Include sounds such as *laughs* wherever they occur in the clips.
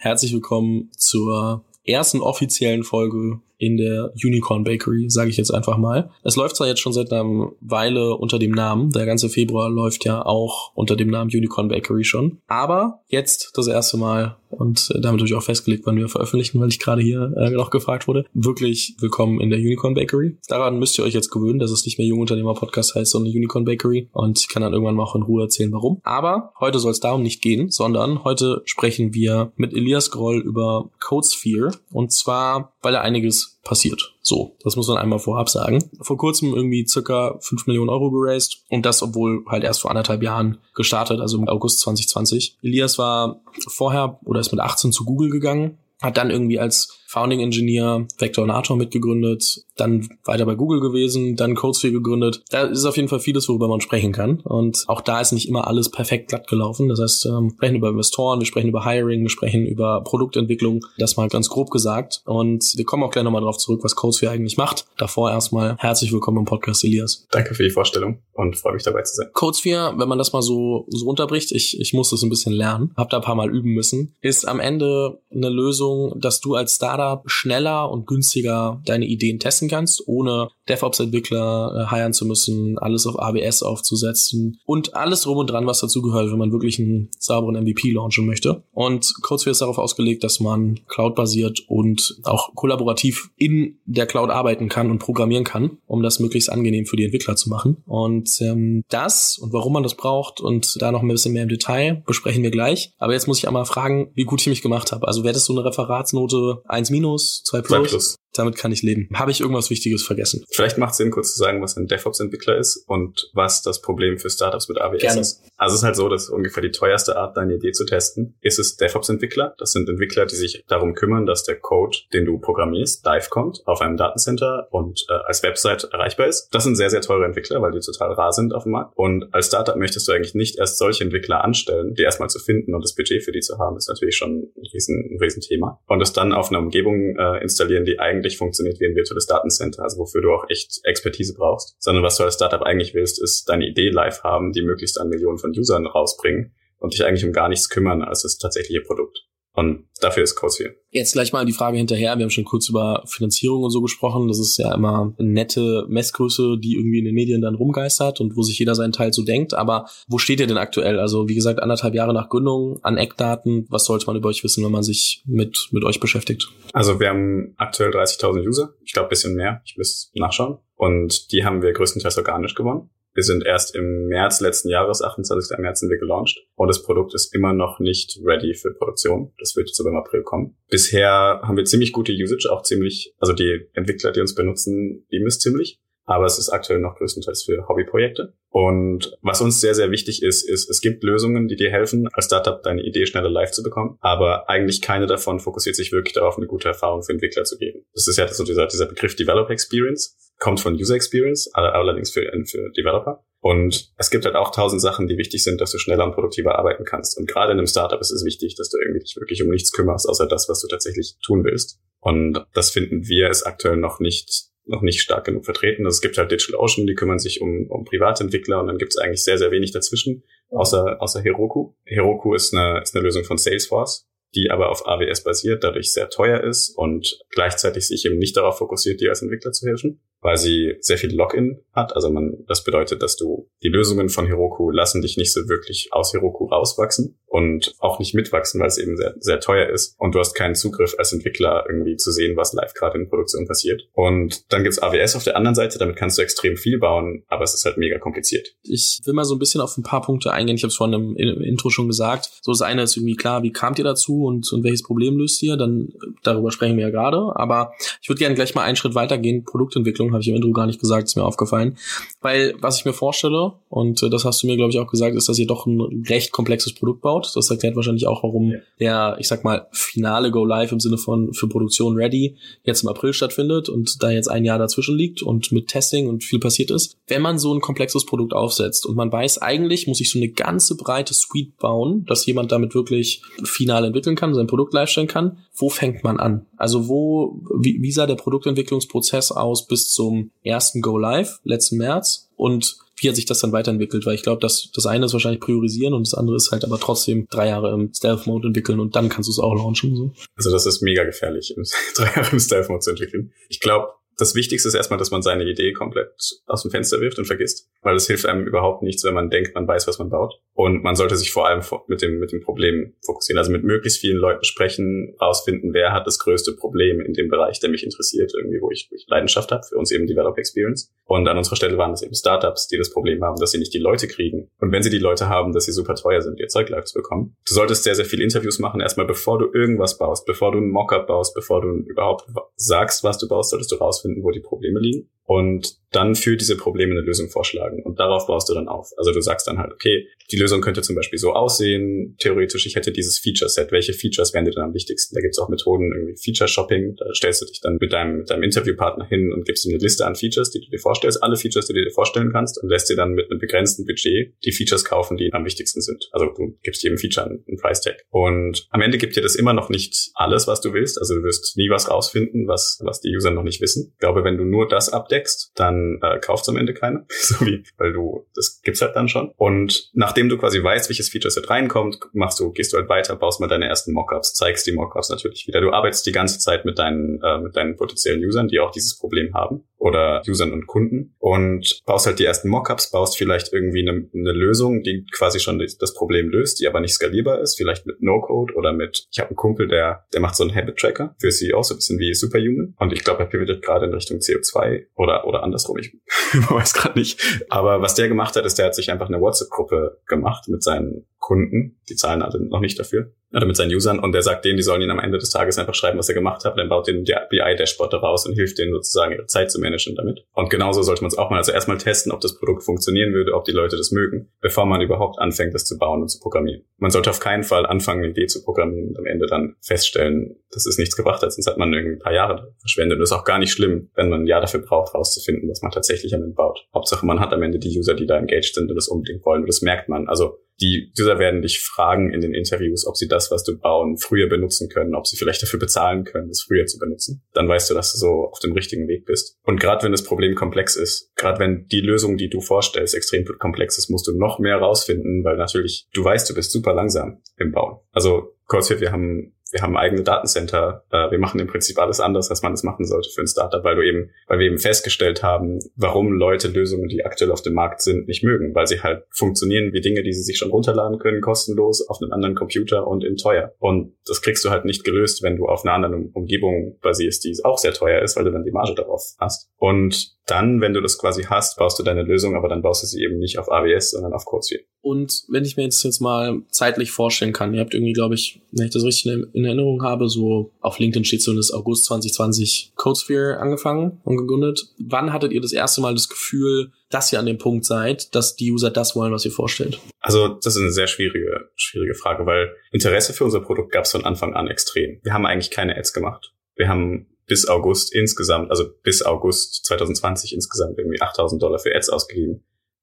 Herzlich willkommen zur ersten offiziellen Folge in der Unicorn Bakery, sage ich jetzt einfach mal. Es läuft zwar jetzt schon seit einer Weile unter dem Namen, der ganze Februar läuft ja auch unter dem Namen Unicorn Bakery schon, aber jetzt das erste Mal und damit habe ich auch festgelegt, wann wir veröffentlichen, weil ich gerade hier äh, noch gefragt wurde. Wirklich willkommen in der Unicorn Bakery. Daran müsst ihr euch jetzt gewöhnen, dass es nicht mehr Jungunternehmer Podcast heißt, sondern Unicorn Bakery und ich kann dann irgendwann mal auch in Ruhe erzählen, warum. Aber heute soll es darum nicht gehen, sondern heute sprechen wir mit Elias Groll über CodeSphere und zwar, weil er einiges passiert. So, das muss man einmal vorab sagen. Vor kurzem irgendwie circa 5 Millionen Euro geraced und das, obwohl halt erst vor anderthalb Jahren gestartet, also im August 2020. Elias war vorher oder ist mit 18 zu Google gegangen, hat dann irgendwie als Founding Engineer Vectornator mitgegründet, dann weiter bei Google gewesen, dann Codesphere gegründet. Da ist auf jeden Fall vieles, worüber man sprechen kann. Und auch da ist nicht immer alles perfekt glatt gelaufen. Das heißt, ähm, wir sprechen über Investoren, wir sprechen über Hiring, wir sprechen über Produktentwicklung, das mal ganz grob gesagt. Und wir kommen auch gleich nochmal drauf zurück, was Codesphere eigentlich macht. Davor erstmal herzlich willkommen im Podcast, Elias. Danke für die Vorstellung und freue mich dabei zu sein. Codesphere, wenn man das mal so, so unterbricht, ich, ich muss das ein bisschen lernen, habe da ein paar Mal üben müssen, ist am Ende eine Lösung, dass du als Startup schneller und günstiger deine Ideen testen kannst, ohne DevOps-Entwickler äh, hiren zu müssen, alles auf AWS aufzusetzen und alles drum und dran, was dazu gehört, wenn man wirklich einen sauberen MVP launchen möchte. Und CodeSphere ist darauf ausgelegt, dass man cloud-basiert und auch kollaborativ in der Cloud arbeiten kann und programmieren kann, um das möglichst angenehm für die Entwickler zu machen. Und ähm, das und warum man das braucht und da noch ein bisschen mehr im Detail besprechen wir gleich. Aber jetzt muss ich einmal fragen, wie gut ich mich gemacht habe. Also wäre das so eine Referatsnote 1 1 minus, 2 plus. 2 plus damit kann ich leben. Habe ich irgendwas Wichtiges vergessen? Vielleicht macht es Sinn, kurz zu sagen, was ein DevOps-Entwickler ist und was das Problem für Startups mit AWS Gerne. ist. Also es ist halt so, dass ungefähr die teuerste Art, deine Idee zu testen, ist es DevOps-Entwickler. Das sind Entwickler, die sich darum kümmern, dass der Code, den du programmierst, live kommt auf einem Datencenter und äh, als Website erreichbar ist. Das sind sehr, sehr teure Entwickler, weil die total rar sind auf dem Markt. Und als Startup möchtest du eigentlich nicht erst solche Entwickler anstellen, die erstmal zu finden und das Budget für die zu haben, ist natürlich schon ein riesen, ein riesen Thema. Und das dann auf einer Umgebung äh, installieren, die eigentlich funktioniert wie ein virtuelles Datencenter, also wofür du auch echt Expertise brauchst, sondern was du als Startup eigentlich willst, ist deine Idee live haben, die möglichst an Millionen von Usern rausbringen und dich eigentlich um gar nichts kümmern als das tatsächliche Produkt. Und dafür ist CodeSphere. Jetzt gleich mal die Frage hinterher. Wir haben schon kurz über Finanzierung und so gesprochen. Das ist ja immer eine nette Messgröße, die irgendwie in den Medien dann rumgeistert und wo sich jeder seinen Teil so denkt. Aber wo steht ihr denn aktuell? Also wie gesagt, anderthalb Jahre nach Gründung an Eckdaten. Was sollte man über euch wissen, wenn man sich mit, mit euch beschäftigt? Also wir haben aktuell 30.000 User. Ich glaube, bisschen mehr. Ich muss nachschauen. Und die haben wir größtenteils organisch gewonnen. Wir sind erst im März letzten Jahres, 28. März sind wir gelauncht und das Produkt ist immer noch nicht ready für Produktion. Das wird jetzt im April kommen. Bisher haben wir ziemlich gute Usage, auch ziemlich, also die Entwickler, die uns benutzen, lieben es ziemlich aber es ist aktuell noch größtenteils für Hobbyprojekte. Und was uns sehr, sehr wichtig ist, ist, es gibt Lösungen, die dir helfen, als Startup deine Idee schneller live zu bekommen, aber eigentlich keine davon fokussiert sich wirklich darauf, eine gute Erfahrung für Entwickler zu geben. Das ist ja so dieser, dieser Begriff Developer Experience, kommt von User Experience, allerdings für, für Developer. Und es gibt halt auch tausend Sachen, die wichtig sind, dass du schneller und produktiver arbeiten kannst. Und gerade in einem Startup ist es wichtig, dass du irgendwie dich wirklich um nichts kümmerst, außer das, was du tatsächlich tun willst. Und das finden wir ist aktuell noch nicht noch nicht stark genug vertreten. Also es gibt halt DigitalOcean, die kümmern sich um, um Privatentwickler und dann gibt es eigentlich sehr, sehr wenig dazwischen, außer, außer Heroku. Heroku ist eine, ist eine Lösung von Salesforce die aber auf AWS basiert, dadurch sehr teuer ist und gleichzeitig sich eben nicht darauf fokussiert, dir als Entwickler zu helfen, weil sie sehr viel Login hat. Also man, das bedeutet, dass du die Lösungen von Heroku lassen dich nicht so wirklich aus Heroku rauswachsen und auch nicht mitwachsen, weil es eben sehr, sehr teuer ist und du hast keinen Zugriff als Entwickler irgendwie zu sehen, was live gerade in Produktion passiert. Und dann gibt's AWS auf der anderen Seite, damit kannst du extrem viel bauen, aber es ist halt mega kompliziert. Ich will mal so ein bisschen auf ein paar Punkte eingehen. Ich habe es vorhin im Intro schon gesagt. So das eine ist irgendwie klar, wie kamt ihr dazu? und, und welches Problem löst ihr, dann darüber sprechen wir ja gerade. Aber ich würde gerne gleich mal einen Schritt weitergehen. Produktentwicklung habe ich im Intro gar nicht gesagt, ist mir aufgefallen. Weil was ich mir vorstelle, und äh, das hast du mir, glaube ich, auch gesagt, ist, dass ihr doch ein recht komplexes Produkt baut. Das erklärt wahrscheinlich auch, warum ja. der, ich sag mal, finale Go Live im Sinne von für Produktion ready jetzt im April stattfindet und da jetzt ein Jahr dazwischen liegt und mit Testing und viel passiert ist. Wenn man so ein komplexes Produkt aufsetzt und man weiß, eigentlich muss ich so eine ganze breite Suite bauen, dass jemand damit wirklich final entwickeln kann, sein Produkt live stellen kann, wo fängt man an? Also wo, wie, wie sah der Produktentwicklungsprozess aus bis zum ersten Go Live letzten März? Und wie hat sich das dann weiterentwickelt? Weil ich glaube, dass das eine ist wahrscheinlich priorisieren und das andere ist halt aber trotzdem drei Jahre im Stealth-Mode entwickeln und dann kannst du es auch launchen. So. Also das ist mega gefährlich, *laughs* drei Jahre im Stealth-Mode zu entwickeln. Ich glaube, das Wichtigste ist erstmal, dass man seine Idee komplett aus dem Fenster wirft und vergisst, weil es hilft einem überhaupt nichts, wenn man denkt, man weiß, was man baut. Und man sollte sich vor allem mit dem, mit dem Problem fokussieren. Also mit möglichst vielen Leuten sprechen, rausfinden, wer hat das größte Problem in dem Bereich, der mich interessiert, irgendwie, wo ich, wo ich Leidenschaft habe, für uns eben Developer Experience. Und an unserer Stelle waren es eben Startups, die das Problem haben, dass sie nicht die Leute kriegen. Und wenn sie die Leute haben, dass sie super teuer sind, ihr Zeug live zu bekommen. Du solltest sehr, sehr viele Interviews machen, erstmal bevor du irgendwas baust, bevor du ein Mockup baust, bevor du überhaupt sagst, was du baust, solltest du rausfinden, wo die Probleme liegen und dann für diese Probleme eine Lösung vorschlagen. Und darauf baust du dann auf. Also du sagst dann halt, okay, die Lösung könnte zum Beispiel so aussehen. Theoretisch, ich hätte dieses Feature-Set. Welche Features wären dir dann am wichtigsten? Da gibt es auch Methoden, irgendwie Feature-Shopping. Da stellst du dich dann mit deinem, mit deinem Interviewpartner hin und gibst ihm eine Liste an Features, die du dir vorstellst. Alle Features, die du dir vorstellen kannst und lässt dir dann mit einem begrenzten Budget die Features kaufen, die am wichtigsten sind. Also du gibst jedem Feature einen, einen Price-Tag. Und am Ende gibt dir das immer noch nicht alles, was du willst. Also du wirst nie was rausfinden, was, was die User noch nicht wissen. Ich glaube, wenn du nur das abdeckst, dann äh, kauft am Ende keiner. *laughs* so wie, weil du, das gibt's halt dann schon. Und nachdem du quasi weißt, welches Feature-Set reinkommt, machst du, gehst du halt weiter, baust mal deine ersten Mockups, zeigst die Mockups natürlich wieder. Du arbeitest die ganze Zeit mit deinen, äh, mit deinen potenziellen Usern, die auch dieses Problem haben oder Usern und Kunden und baust halt die ersten Mockups, baust vielleicht irgendwie eine, eine Lösung, die quasi schon das Problem löst, die aber nicht skalierbar ist, vielleicht mit No-Code oder mit, ich habe einen Kumpel, der, der macht so einen Habit-Tracker für CEO, so ein bisschen wie Superhuman und ich glaube, er pivotet gerade in Richtung CO2 oder, oder andersrum, ich *laughs* weiß gerade nicht. Aber was der gemacht hat, ist, der hat sich einfach eine WhatsApp-Gruppe gemacht mit seinen Kunden, die zahlen alle noch nicht dafür, oder mit seinen Usern und der sagt denen, die sollen ihn am Ende des Tages einfach schreiben, was er gemacht hat, dann baut denen der BI-Dashboard daraus und hilft denen sozusagen ihre Zeit zu managen damit. Und genauso sollte man es auch mal, also erstmal testen, ob das Produkt funktionieren würde, ob die Leute das mögen, bevor man überhaupt anfängt, das zu bauen und zu programmieren. Man sollte auf keinen Fall anfangen, eine Idee zu programmieren und am Ende dann feststellen, dass es nichts gebracht hat, sonst hat man irgendwie ein paar Jahre verschwendet. Und das ist auch gar nicht schlimm, wenn man ein Jahr dafür braucht, rauszufinden, was man tatsächlich am Ende baut. Hauptsache, man hat am Ende die User, die da engaged sind und das unbedingt wollen. Und das merkt man. Also die User werden dich fragen in den Interviews, ob sie das, was du bauen, früher benutzen können, ob sie vielleicht dafür bezahlen können, das früher zu benutzen. Dann weißt du, dass du so auf dem richtigen Weg bist. Und gerade wenn das Problem komplex ist, gerade wenn die Lösung, die du vorstellst, extrem komplex ist, musst du noch mehr rausfinden, weil natürlich du weißt, du bist super langsam im Bauen. Also kurz hier, wir haben wir haben eigene Datencenter, äh, wir machen im Prinzip alles anders, als man es machen sollte für ein Startup, weil du eben, weil wir eben festgestellt haben, warum Leute Lösungen, die aktuell auf dem Markt sind, nicht mögen, weil sie halt funktionieren wie Dinge, die sie sich schon runterladen können, kostenlos auf einem anderen Computer und in teuer. Und das kriegst du halt nicht gelöst, wenn du auf einer anderen Umgebung basierst, die auch sehr teuer ist, weil du dann die Marge darauf hast. Und dann, wenn du das quasi hast, baust du deine Lösung, aber dann baust du sie eben nicht auf AWS, sondern auf CodeSphere. Und wenn ich mir jetzt jetzt mal zeitlich vorstellen kann, ihr habt irgendwie, glaube ich, wenn ich das richtig in Erinnerung habe, so auf LinkedIn steht so, das August 2020 CodeSphere angefangen und gegründet. Wann hattet ihr das erste Mal das Gefühl, dass ihr an dem Punkt seid, dass die User das wollen, was ihr vorstellt? Also das ist eine sehr schwierige, schwierige Frage, weil Interesse für unser Produkt gab es von Anfang an extrem. Wir haben eigentlich keine Ads gemacht. Wir haben bis August insgesamt, also bis August 2020 insgesamt irgendwie 8000 Dollar für Ads ausgegeben.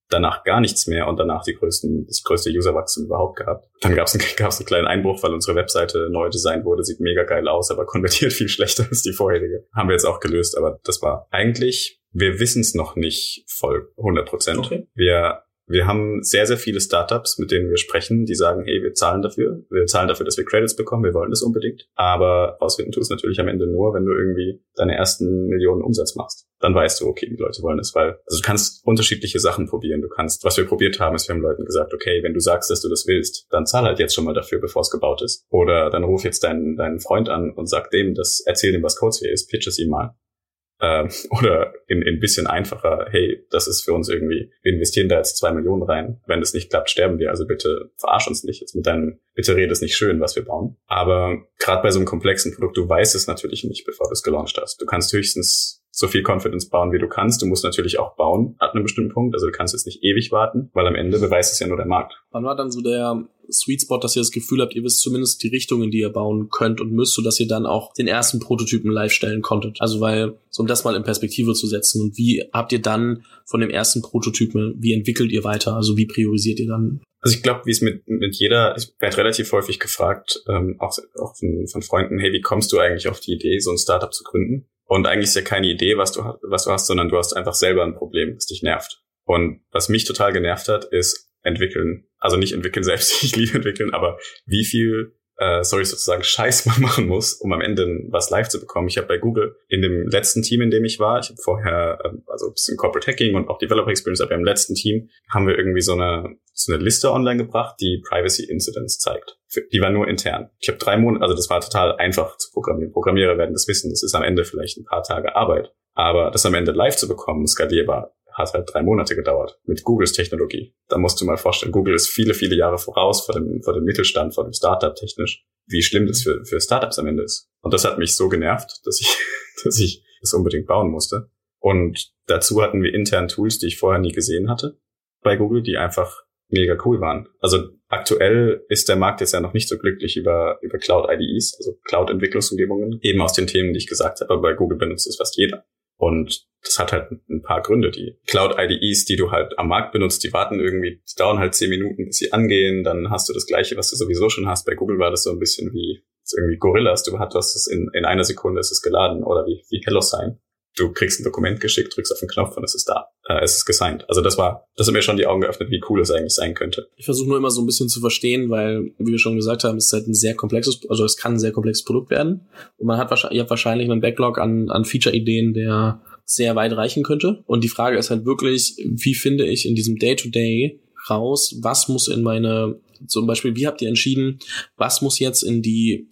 Danach gar nichts mehr und danach die größten, das größte Userwachstum überhaupt gehabt. Dann gab es einen, *laughs* gab's einen kleinen Einbruch, weil unsere Webseite neu designt wurde, sieht mega geil aus, aber *laughs* konvertiert viel schlechter als die vorherige. Haben wir jetzt auch gelöst, aber das war eigentlich, wir wissen es noch nicht voll 100 Prozent. Okay. Wir wir haben sehr, sehr viele Startups, mit denen wir sprechen, die sagen, hey, wir zahlen dafür. Wir zahlen dafür, dass wir Credits bekommen. Wir wollen das unbedingt. Aber rausfinden tust du natürlich am Ende nur, wenn du irgendwie deine ersten Millionen Umsatz machst. Dann weißt du, okay, die Leute wollen es, weil, also du kannst unterschiedliche Sachen probieren. Du kannst, was wir probiert haben, ist, wir haben Leuten gesagt, okay, wenn du sagst, dass du das willst, dann zahl halt jetzt schon mal dafür, bevor es gebaut ist. Oder dann ruf jetzt deinen, deinen Freund an und sag dem, das, erzähl dem, was Codesphere ist, pitch es ihm mal. Ähm, *laughs* oder in, in bisschen einfacher, hey, das ist für uns irgendwie, wir investieren da jetzt zwei Millionen rein. Wenn das nicht klappt, sterben wir. Also bitte verarsch uns nicht jetzt mit deinem, bitte rede es nicht schön, was wir bauen. Aber gerade bei so einem komplexen Produkt, du weißt es natürlich nicht, bevor du es gelauncht hast. Du kannst höchstens so viel Confidence bauen, wie du kannst. Du musst natürlich auch bauen ab einem bestimmten Punkt. Also du kannst jetzt nicht ewig warten, weil am Ende beweist es ja nur der Markt. Wann war dann so der Sweet Spot, dass ihr das Gefühl habt, ihr wisst zumindest die Richtung, in die ihr bauen könnt und müsst, sodass ihr dann auch den ersten Prototypen live stellen konntet. Also weil, so um das mal in Perspektive zu setzen und wie habt ihr dann von dem ersten Prototypen, wie entwickelt ihr weiter? Also wie priorisiert ihr dann? Also ich glaube, wie es mit, mit jeder, ich werde relativ häufig gefragt, ähm, auch, auch von, von Freunden, hey, wie kommst du eigentlich auf die Idee, so ein Startup zu gründen? Und eigentlich ist ja keine Idee, was du, was du hast, sondern du hast einfach selber ein Problem, das dich nervt. Und was mich total genervt hat, ist entwickeln. Also nicht entwickeln *laughs* selbst, ich liebe entwickeln, aber wie viel äh, sorry, sozusagen Scheiß man *laughs* machen muss, um am Ende was live zu bekommen. Ich habe bei Google in dem letzten Team, in dem ich war, ich habe vorher ähm, also ein bisschen Corporate Hacking und auch Developer Experience, aber im letzten Team haben wir irgendwie so eine so eine Liste online gebracht, die Privacy Incidents zeigt. Die war nur intern. Ich habe drei Monate, also das war total einfach zu programmieren. Programmierer werden das wissen, das ist am Ende vielleicht ein paar Tage Arbeit. Aber das am Ende live zu bekommen, skalierbar, hat halt drei Monate gedauert mit Googles Technologie. Da musst du mal vorstellen, Google ist viele, viele Jahre voraus vor dem, vor dem Mittelstand, vor dem Startup technisch, wie schlimm das für, für Startups am Ende ist. Und das hat mich so genervt, dass ich, *laughs* dass ich das unbedingt bauen musste. Und dazu hatten wir intern Tools, die ich vorher nie gesehen hatte bei Google, die einfach mega cool waren. Also aktuell ist der Markt jetzt ja noch nicht so glücklich über, über Cloud IDEs, also Cloud-Entwicklungsumgebungen, eben aus den Themen, die ich gesagt habe, bei Google benutzt es fast jeder. Und das hat halt ein paar Gründe. Die Cloud-IDEs, die du halt am Markt benutzt, die warten irgendwie, die dauern halt zehn Minuten, bis sie angehen. Dann hast du das Gleiche, was du sowieso schon hast. Bei Google war das so ein bisschen wie irgendwie Gorillas. Du hattest es in, in einer Sekunde, ist es geladen oder wie, wie HelloSign du kriegst ein Dokument geschickt, drückst auf den Knopf und es ist da. Äh, es ist gesigned. Also das war, das hat mir schon die Augen geöffnet, wie cool es eigentlich sein könnte. Ich versuche nur immer so ein bisschen zu verstehen, weil, wie wir schon gesagt haben, es ist halt ein sehr komplexes, also es kann ein sehr komplexes Produkt werden. Und man hat wahrscheinlich, ihr habt wahrscheinlich einen Backlog an, an Feature-Ideen, der sehr weit reichen könnte. Und die Frage ist halt wirklich, wie finde ich in diesem Day-to-Day -Day raus, was muss in meine zum Beispiel, wie habt ihr entschieden, was muss jetzt in die,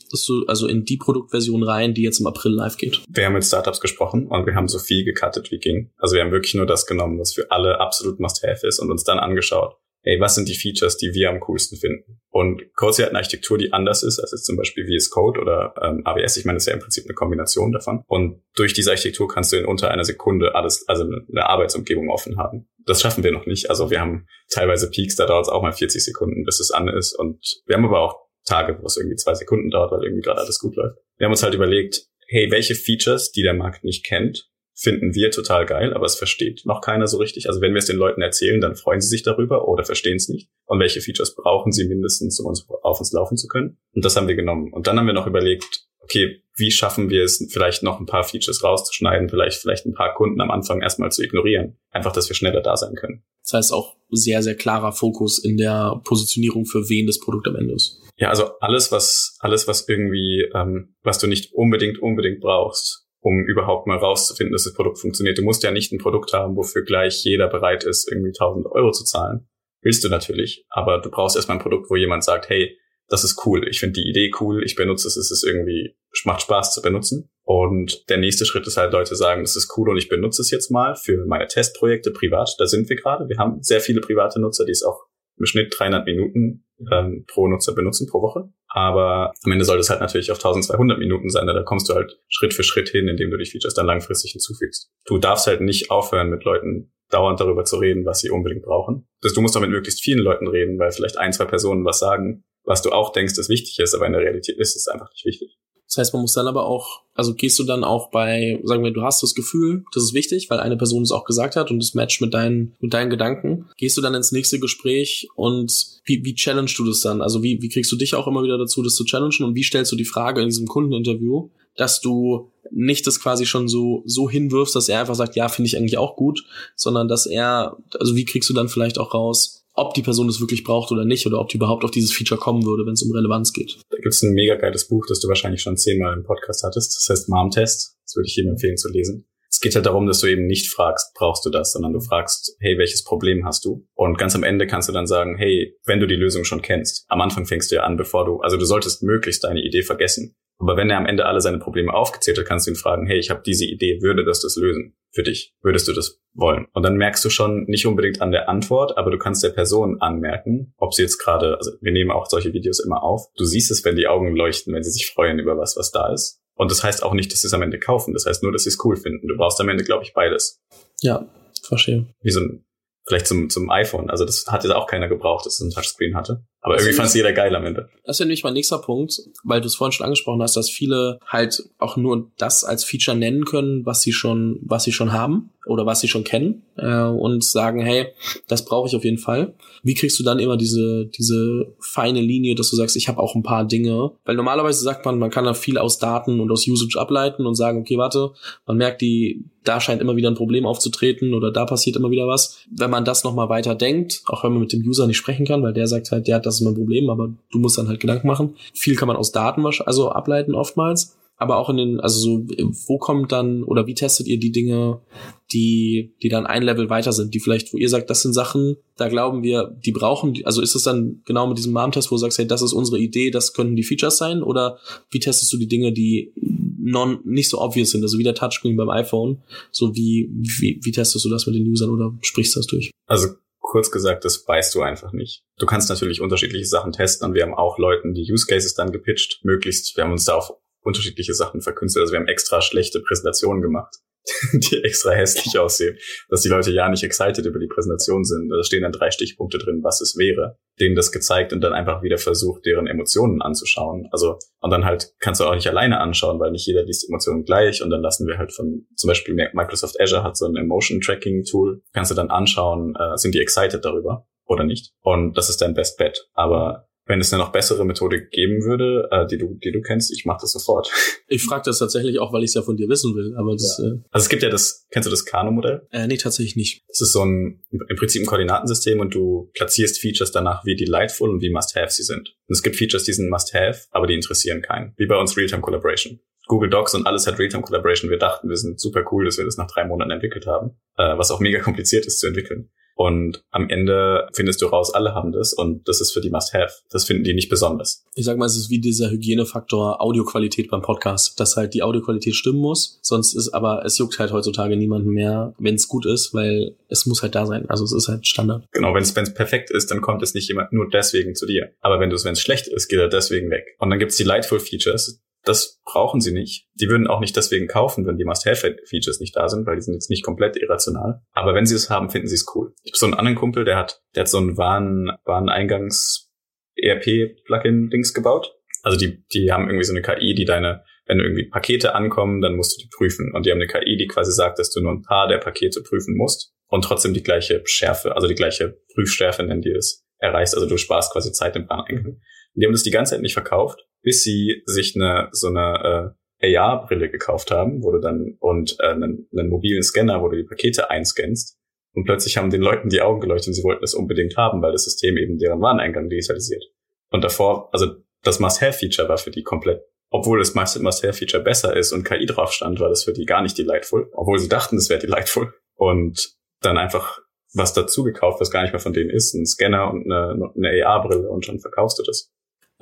also in die Produktversion rein, die jetzt im April live geht? Wir haben mit Startups gesprochen und wir haben so viel gecuttet wie ging. Also wir haben wirklich nur das genommen, was für alle absolut must-have ist und uns dann angeschaut, hey, was sind die Features, die wir am coolsten finden? Und CodeSea hat eine Architektur, die anders ist als jetzt zum Beispiel VS Code oder ähm, AWS. Ich meine, das ist ja im Prinzip eine Kombination davon. Und durch diese Architektur kannst du in unter einer Sekunde alles, also eine Arbeitsumgebung offen haben. Das schaffen wir noch nicht. Also wir haben teilweise Peaks, da dauert es auch mal 40 Sekunden, bis es an ist. Und wir haben aber auch Tage, wo es irgendwie zwei Sekunden dauert, weil irgendwie gerade alles gut läuft. Wir haben uns halt überlegt, hey, welche Features, die der Markt nicht kennt, finden wir total geil, aber es versteht noch keiner so richtig. Also wenn wir es den Leuten erzählen, dann freuen sie sich darüber oder verstehen es nicht. Und welche Features brauchen sie mindestens, um uns auf uns laufen zu können? Und das haben wir genommen. Und dann haben wir noch überlegt, okay, wie schaffen wir es, vielleicht noch ein paar Features rauszuschneiden, vielleicht, vielleicht ein paar Kunden am Anfang erstmal zu ignorieren. Einfach, dass wir schneller da sein können. Das heißt auch sehr, sehr klarer Fokus in der Positionierung, für wen das Produkt am Ende ist. Ja, also alles, was, alles, was irgendwie, ähm, was du nicht unbedingt, unbedingt brauchst, um überhaupt mal rauszufinden, dass das Produkt funktioniert. Du musst ja nicht ein Produkt haben, wofür gleich jeder bereit ist, irgendwie 1000 Euro zu zahlen. Willst du natürlich, aber du brauchst erstmal ein Produkt, wo jemand sagt, hey, das ist cool, ich finde die Idee cool, ich benutze es, es ist irgendwie, macht Spaß zu benutzen. Und der nächste Schritt ist halt, Leute sagen, das ist cool und ich benutze es jetzt mal für meine Testprojekte privat. Da sind wir gerade. Wir haben sehr viele private Nutzer, die es auch im Schnitt 300 Minuten ähm, pro Nutzer benutzen pro Woche. Aber am Ende soll das halt natürlich auf 1200 Minuten sein, da kommst du halt Schritt für Schritt hin, indem du die Features dann langfristig hinzufügst. Du darfst halt nicht aufhören, mit Leuten dauernd darüber zu reden, was sie unbedingt brauchen. Du musst auch mit möglichst vielen Leuten reden, weil vielleicht ein, zwei Personen was sagen, was du auch denkst, das wichtig ist, aber in der Realität ist es einfach nicht wichtig. Das heißt, man muss dann aber auch, also gehst du dann auch bei, sagen wir, du hast das Gefühl, das ist wichtig, weil eine Person es auch gesagt hat und es matcht mit deinen, mit deinen Gedanken. Gehst du dann ins nächste Gespräch und wie, wie challengest du das dann? Also wie, wie kriegst du dich auch immer wieder dazu, das zu challengen und wie stellst du die Frage in diesem Kundeninterview, dass du nicht das quasi schon so, so hinwirfst, dass er einfach sagt, ja, finde ich eigentlich auch gut, sondern dass er, also wie kriegst du dann vielleicht auch raus, ob die Person das wirklich braucht oder nicht oder ob die überhaupt auf dieses Feature kommen würde, wenn es um Relevanz geht. Da gibt es ein mega geiles Buch, das du wahrscheinlich schon zehnmal im Podcast hattest. Das heißt Mom Test. Das würde ich jedem empfehlen zu lesen. Es geht halt darum, dass du eben nicht fragst, brauchst du das, sondern du fragst, hey, welches Problem hast du? Und ganz am Ende kannst du dann sagen, hey, wenn du die Lösung schon kennst, am Anfang fängst du ja an, bevor du, also du solltest möglichst deine Idee vergessen. Aber wenn er am Ende alle seine Probleme aufgezählt hat, kannst du ihn fragen, hey, ich habe diese Idee, würde das das lösen für dich? Würdest du das wollen? Und dann merkst du schon nicht unbedingt an der Antwort, aber du kannst der Person anmerken, ob sie jetzt gerade, also wir nehmen auch solche Videos immer auf, du siehst es, wenn die Augen leuchten, wenn sie sich freuen über was, was da ist. Und das heißt auch nicht, dass sie es am Ende kaufen. Das heißt nur, dass sie es cool finden. Du brauchst am Ende, glaube ich, beides. Ja, verstehe. Wie so ein, vielleicht zum, zum iPhone. Also das hat jetzt auch keiner gebraucht, dass es ein Touchscreen hatte. Aber irgendwie fand es jeder geil am Ende. Das ist ja nämlich mein nächster Punkt, weil du es vorhin schon angesprochen hast, dass viele halt auch nur das als Feature nennen können, was sie schon, was sie schon haben oder was sie schon kennen äh, und sagen, hey, das brauche ich auf jeden Fall. Wie kriegst du dann immer diese diese feine Linie, dass du sagst, ich habe auch ein paar Dinge, weil normalerweise sagt man, man kann da viel aus Daten und aus Usage ableiten und sagen, okay, warte, man merkt die da scheint immer wieder ein Problem aufzutreten oder da passiert immer wieder was. Wenn man das nochmal weiter denkt, auch wenn man mit dem User nicht sprechen kann, weil der sagt halt, ja, das ist mein Problem, aber du musst dann halt Gedanken machen. Viel kann man aus Daten also ableiten oftmals aber auch in den, also so, wo kommt dann oder wie testet ihr die Dinge, die, die dann ein Level weiter sind, die vielleicht, wo ihr sagt, das sind Sachen, da glauben wir, die brauchen, also ist es dann genau mit diesem MAM-Test, wo du sagst, hey, das ist unsere Idee, das könnten die Features sein, oder wie testest du die Dinge, die non, nicht so obvious sind, also wie der Touchscreen beim iPhone, so wie, wie, wie testest du das mit den Usern oder sprichst du das durch? Also kurz gesagt, das weißt du einfach nicht. Du kannst natürlich unterschiedliche Sachen testen und wir haben auch Leuten die Use Cases dann gepitcht, möglichst, wir haben uns da auf unterschiedliche Sachen verkünstelt. Also wir haben extra schlechte Präsentationen gemacht, *laughs* die extra hässlich aussehen, dass die Leute ja nicht excited über die Präsentation sind. Da stehen dann drei Stichpunkte drin, was es wäre, denen das gezeigt und dann einfach wieder versucht, deren Emotionen anzuschauen. Also, und dann halt kannst du auch nicht alleine anschauen, weil nicht jeder liest Emotionen gleich und dann lassen wir halt von, zum Beispiel Microsoft Azure hat so ein Emotion Tracking Tool, kannst du dann anschauen, äh, sind die excited darüber oder nicht? Und das ist dein Best Bet. Aber wenn es eine noch bessere Methode geben würde, äh, die du, die du kennst, ich mache das sofort. *laughs* Ich frage das tatsächlich auch, weil ich es ja von dir wissen will. Aber das, ja. äh, also es gibt ja das, kennst du das Kano-Modell? Äh, nee, tatsächlich nicht. Das ist so ein im Prinzip ein Koordinatensystem und du platzierst Features danach, wie delightful und wie Must-Have sie sind. Und es gibt Features, die sind Must-Have, aber die interessieren keinen. Wie bei uns Realtime Collaboration. Google Docs und alles hat Realtime Collaboration. Wir dachten, wir sind super cool, dass wir das nach drei Monaten entwickelt haben, äh, was auch mega kompliziert ist zu entwickeln. Und am Ende findest du raus, alle haben das und das ist für die Must-Have. Das finden die nicht besonders. Ich sag mal, es ist wie dieser Hygienefaktor Audioqualität beim Podcast, dass halt die Audioqualität stimmen muss. Sonst ist aber, es juckt halt heutzutage niemanden mehr, wenn es gut ist, weil es muss halt da sein. Also es ist halt Standard. Genau, wenn es perfekt ist, dann kommt es nicht jemand nur deswegen zu dir. Aber wenn du es, wenn es schlecht ist, geht er deswegen weg. Und dann gibt's die Lightful Features, das brauchen sie nicht. Die würden auch nicht deswegen kaufen, wenn die Must-Have-Features nicht da sind, weil die sind jetzt nicht komplett irrational. Aber wenn sie es haben, finden sie es cool. Ich habe so einen anderen Kumpel, der hat, der hat so ein Waren, Wareneingangs-ERP-Plugin-Dings gebaut. Also die, die haben irgendwie so eine KI, die deine, wenn irgendwie Pakete ankommen, dann musst du die prüfen. Und die haben eine KI, die quasi sagt, dass du nur ein paar der Pakete prüfen musst und trotzdem die gleiche Schärfe, also die gleiche Prüfschärfe, nennen die es, erreichst. Also du sparst quasi Zeit im Wareneingang. Die haben das die ganze Zeit nicht verkauft bis sie sich eine so eine äh, AR-Brille gekauft haben, wo du dann und äh, einen, einen mobilen Scanner, wo du die Pakete einscannst. Und plötzlich haben den Leuten die Augen geleuchtet und sie wollten es unbedingt haben, weil das System eben deren Wareneingang digitalisiert. Und davor, also das Must-Have-Feature war für die komplett, obwohl das Must-Have-Feature besser ist und KI drauf stand, war das für die gar nicht delightful, obwohl sie dachten, es wäre delightful. Und dann einfach was dazu gekauft, was gar nicht mehr von denen ist, ein Scanner und eine, eine AR-Brille und schon verkaufst du das.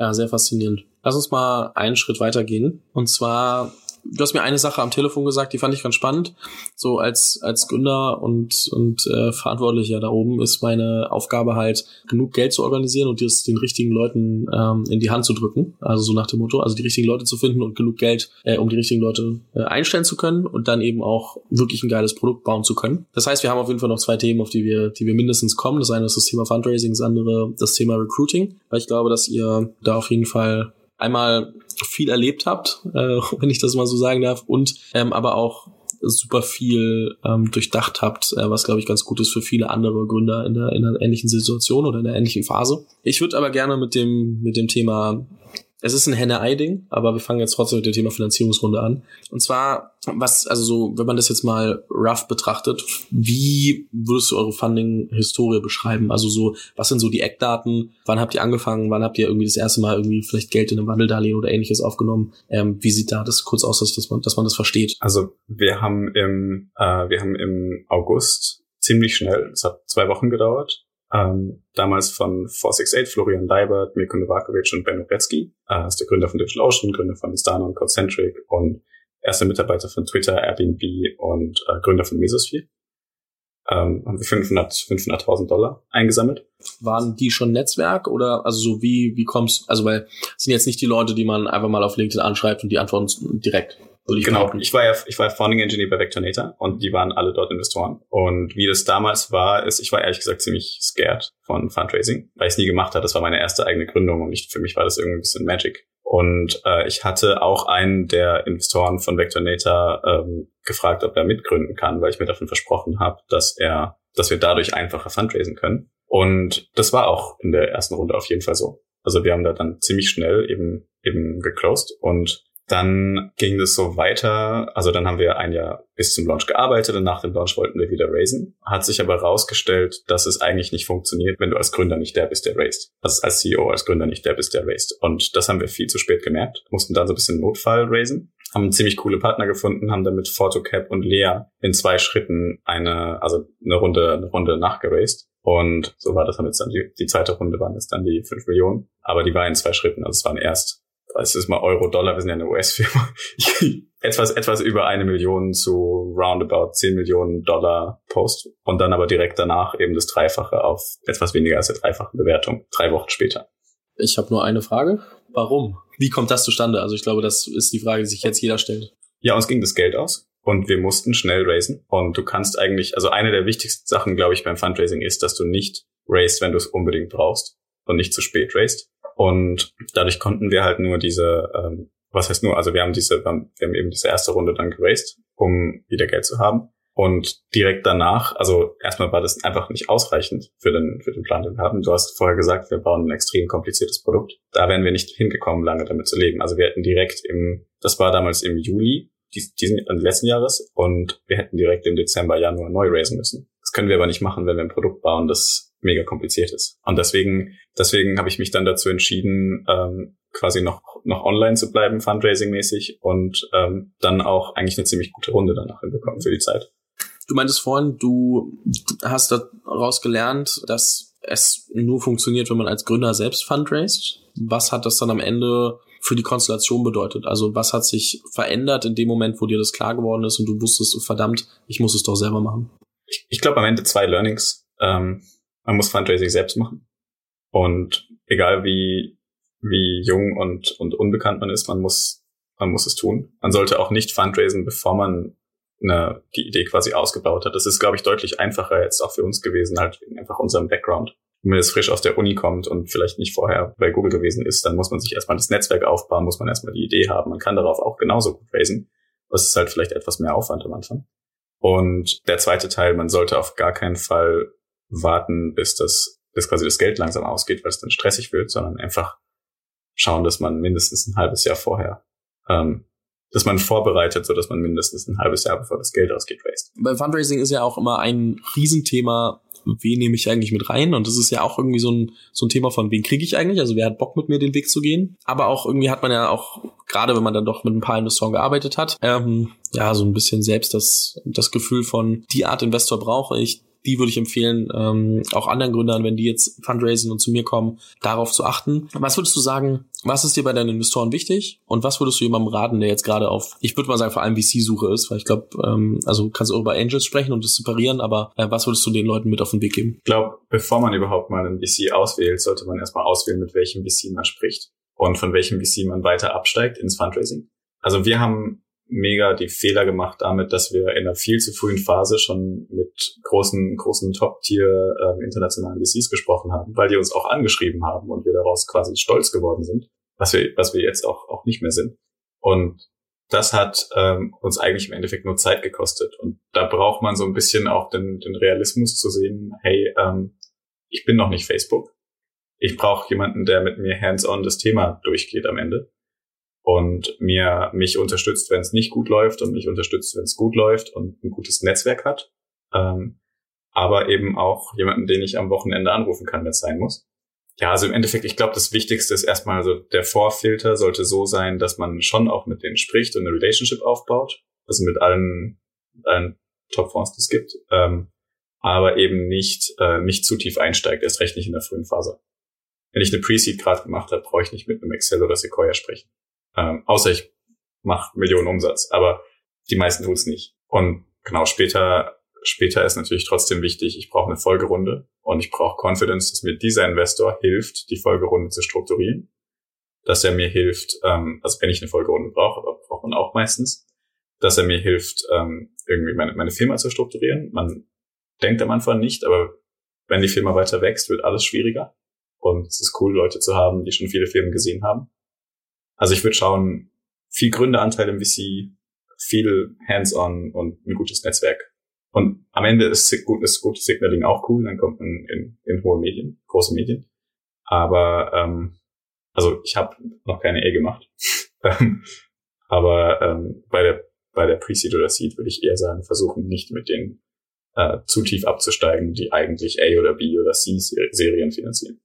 Ja, sehr faszinierend. Lass uns mal einen Schritt weitergehen. Und zwar du hast mir eine Sache am Telefon gesagt, die fand ich ganz spannend. So als als Gründer und und äh, Verantwortlicher da oben ist meine Aufgabe halt genug Geld zu organisieren und das den richtigen Leuten ähm, in die Hand zu drücken. Also so nach dem Motto, also die richtigen Leute zu finden und genug Geld, äh, um die richtigen Leute äh, einstellen zu können und dann eben auch wirklich ein geiles Produkt bauen zu können. Das heißt, wir haben auf jeden Fall noch zwei Themen, auf die wir die wir mindestens kommen. Das eine ist das Thema Fundraising, das andere das Thema Recruiting, weil ich glaube, dass ihr da auf jeden Fall einmal viel erlebt habt, äh, *laughs* wenn ich das mal so sagen darf, und ähm, aber auch super viel ähm, durchdacht habt, äh, was glaube ich ganz gut ist für viele andere Gründer in der, in einer ähnlichen Situation oder in einer ähnlichen Phase. Ich würde aber gerne mit dem mit dem Thema es ist ein Henne-Ei-Ding, aber wir fangen jetzt trotzdem mit dem Thema Finanzierungsrunde an. Und zwar, was, also so, wenn man das jetzt mal rough betrachtet, wie würdest du eure Funding-Historie beschreiben? Also so, was sind so die Eckdaten? Wann habt ihr angefangen? Wann habt ihr irgendwie das erste Mal irgendwie vielleicht Geld in einem Wandeldarlehen oder ähnliches aufgenommen? Ähm, wie sieht da das kurz aus, dass man, dass man das versteht? Also wir haben im, äh, wir haben im August ziemlich schnell, es hat zwei Wochen gedauert, ähm, damals von 468, Florian Leibert, Mirko Novakovic und Ben Obretsky. Äh, ist der Gründer von DigitalOcean, Gründer von Stana und Concentric und erster Mitarbeiter von Twitter, Airbnb und äh, Gründer von Mesosphere. Ähm, haben wir 500, 500.000 Dollar eingesammelt. Waren die schon Netzwerk oder also so wie wie kommst also weil es sind jetzt nicht die Leute, die man einfach mal auf LinkedIn anschreibt und die antworten direkt. Ich genau, behaupten. ich war ja, ich war Founding Engineer bei Vectornator und die waren alle dort Investoren. Und wie das damals war, ist, ich war ehrlich gesagt ziemlich scared von Fundraising, weil ich es nie gemacht habe. Das war meine erste eigene Gründung und ich, für mich war das irgendwie ein bisschen Magic. Und äh, ich hatte auch einen der Investoren von Vectornator ähm, gefragt, ob er mitgründen kann, weil ich mir davon versprochen habe, dass er, dass wir dadurch einfacher fundraisen können. Und das war auch in der ersten Runde auf jeden Fall so. Also wir haben da dann ziemlich schnell eben eben geclosed und dann ging das so weiter. Also dann haben wir ein Jahr bis zum Launch gearbeitet und nach dem Launch wollten wir wieder raisen. Hat sich aber herausgestellt, dass es eigentlich nicht funktioniert, wenn du als Gründer nicht der bist, der raised. Also als CEO, als Gründer nicht der bist, der raised. Und das haben wir viel zu spät gemerkt. Mussten dann so ein bisschen Notfall raisen. Haben ziemlich coole Partner gefunden, haben dann mit Photocap und Lea in zwei Schritten eine, also eine Runde, eine Runde nachgeraced. Und so war das dann jetzt dann die, die zweite Runde waren jetzt dann die fünf Millionen. Aber die war in zwei Schritten. Also es waren erst es ist mal Euro, Dollar, wir sind ja eine US-Firma, *laughs* etwas, etwas über eine Million zu roundabout 10 Millionen Dollar Post und dann aber direkt danach eben das Dreifache auf etwas weniger als der dreifachen Bewertung, drei Wochen später. Ich habe nur eine Frage. Warum? Wie kommt das zustande? Also ich glaube, das ist die Frage, die sich jetzt jeder stellt. Ja, uns ging das Geld aus und wir mussten schnell raisen. Und du kannst eigentlich, also eine der wichtigsten Sachen, glaube ich, beim Fundraising ist, dass du nicht raised, wenn du es unbedingt brauchst und nicht zu spät raised. Und dadurch konnten wir halt nur diese, ähm, was heißt nur, also wir haben diese, wir haben eben diese erste Runde dann geraced, um wieder Geld zu haben. Und direkt danach, also erstmal war das einfach nicht ausreichend für den, für den Plan, den wir haben. Du hast vorher gesagt, wir bauen ein extrem kompliziertes Produkt. Da wären wir nicht hingekommen, lange damit zu leben. Also wir hätten direkt im, das war damals im Juli diesen, diesen letzten Jahres und wir hätten direkt im Dezember, Januar neu raisen müssen. Das können wir aber nicht machen, wenn wir ein Produkt bauen, das mega kompliziert ist. Und deswegen, deswegen habe ich mich dann dazu entschieden, ähm, quasi noch, noch online zu bleiben, Fundraising-mäßig und ähm, dann auch eigentlich eine ziemlich gute Runde danach hinbekommen für die Zeit. Du meintest vorhin, du hast daraus gelernt, dass es nur funktioniert, wenn man als Gründer selbst fundraised. Was hat das dann am Ende für die Konstellation bedeutet? Also was hat sich verändert in dem Moment, wo dir das klar geworden ist und du wusstest, oh, verdammt, ich muss es doch selber machen? Ich, ich glaube am Ende zwei Learnings. Ähm, man muss Fundraising selbst machen. Und egal wie, wie jung und, und unbekannt man ist, man muss, man muss es tun. Man sollte auch nicht fundraisen, bevor man eine, die Idee quasi ausgebaut hat. Das ist, glaube ich, deutlich einfacher jetzt auch für uns gewesen, halt wegen einfach unserem Background. Wenn man jetzt frisch aus der Uni kommt und vielleicht nicht vorher bei Google gewesen ist, dann muss man sich erstmal das Netzwerk aufbauen, muss man erstmal die Idee haben. Man kann darauf auch genauso gut raisen. Das ist halt vielleicht etwas mehr Aufwand am Anfang. Und der zweite Teil, man sollte auf gar keinen Fall warten, bis das, bis quasi das Geld langsam ausgeht, weil es dann stressig wird, sondern einfach schauen, dass man mindestens ein halbes Jahr vorher, ähm, dass man vorbereitet, so dass man mindestens ein halbes Jahr bevor das Geld ausgeht, raised. Bei Fundraising ist ja auch immer ein Riesenthema, wen nehme ich eigentlich mit rein? Und das ist ja auch irgendwie so ein, so ein Thema von, wen kriege ich eigentlich? Also wer hat Bock mit mir den Weg zu gehen? Aber auch irgendwie hat man ja auch, gerade wenn man dann doch mit ein paar Investoren gearbeitet hat, ähm, ja, so ein bisschen selbst das, das Gefühl von, die Art Investor brauche ich, die würde ich empfehlen, ähm, auch anderen Gründern, wenn die jetzt fundraisen und zu mir kommen, darauf zu achten. Was würdest du sagen, was ist dir bei deinen Investoren wichtig und was würdest du jemandem raten, der jetzt gerade auf, ich würde mal sagen, vor allem VC-Suche ist, weil ich glaube, ähm, also kannst du auch über Angels sprechen und das separieren, aber äh, was würdest du den Leuten mit auf den Weg geben? Ich glaube, bevor man überhaupt mal einen VC auswählt, sollte man erstmal auswählen, mit welchem VC man spricht und von welchem VC man weiter absteigt ins Fundraising. Also wir haben mega die Fehler gemacht damit, dass wir in einer viel zu frühen Phase schon mit großen, großen Top-Tier äh, internationalen VCs gesprochen haben, weil die uns auch angeschrieben haben und wir daraus quasi stolz geworden sind, was wir, was wir jetzt auch, auch nicht mehr sind. Und das hat ähm, uns eigentlich im Endeffekt nur Zeit gekostet. Und da braucht man so ein bisschen auch den, den Realismus zu sehen, hey, ähm, ich bin noch nicht Facebook. Ich brauche jemanden, der mit mir hands-on das Thema durchgeht am Ende und mir mich unterstützt, wenn es nicht gut läuft und mich unterstützt, wenn es gut läuft und ein gutes Netzwerk hat. Ähm, aber eben auch jemanden, den ich am Wochenende anrufen kann, wenn es sein muss. Ja, also im Endeffekt, ich glaube, das Wichtigste ist erstmal, also der Vorfilter sollte so sein, dass man schon auch mit denen spricht und eine Relationship aufbaut. Also mit allen, allen Top-Fonds, die es gibt. Ähm, aber eben nicht, äh, nicht zu tief einsteigt, erst recht nicht in der frühen Phase. Wenn ich eine Pre-Seed gerade gemacht habe, brauche ich nicht mit einem Excel oder Sequoia sprechen. Ähm, außer ich mache Millionen Umsatz, aber die meisten tun es nicht. Und genau, später, später ist natürlich trotzdem wichtig, ich brauche eine Folgerunde und ich brauche Confidence, dass mir dieser Investor hilft, die Folgerunde zu strukturieren. Dass er mir hilft, ähm, also wenn ich eine Folgerunde brauche, aber braucht man auch meistens, dass er mir hilft, ähm, irgendwie meine, meine Firma zu strukturieren. Man denkt am Anfang nicht, aber wenn die Firma weiter wächst, wird alles schwieriger. Und es ist cool, Leute zu haben, die schon viele Firmen gesehen haben. Also ich würde schauen, viel Gründeranteil im VC, viel Hands-on und ein gutes Netzwerk. Und am Ende ist, gut, ist gutes Signaling auch cool, dann kommt man in, in hohe Medien, große Medien. Aber ähm, also ich habe noch keine E gemacht. *laughs* Aber ähm, bei der bei der Pre-Seed oder Seed würde ich eher sagen, versuchen nicht mit den äh, zu tief abzusteigen, die eigentlich A oder B oder C Serien finanzieren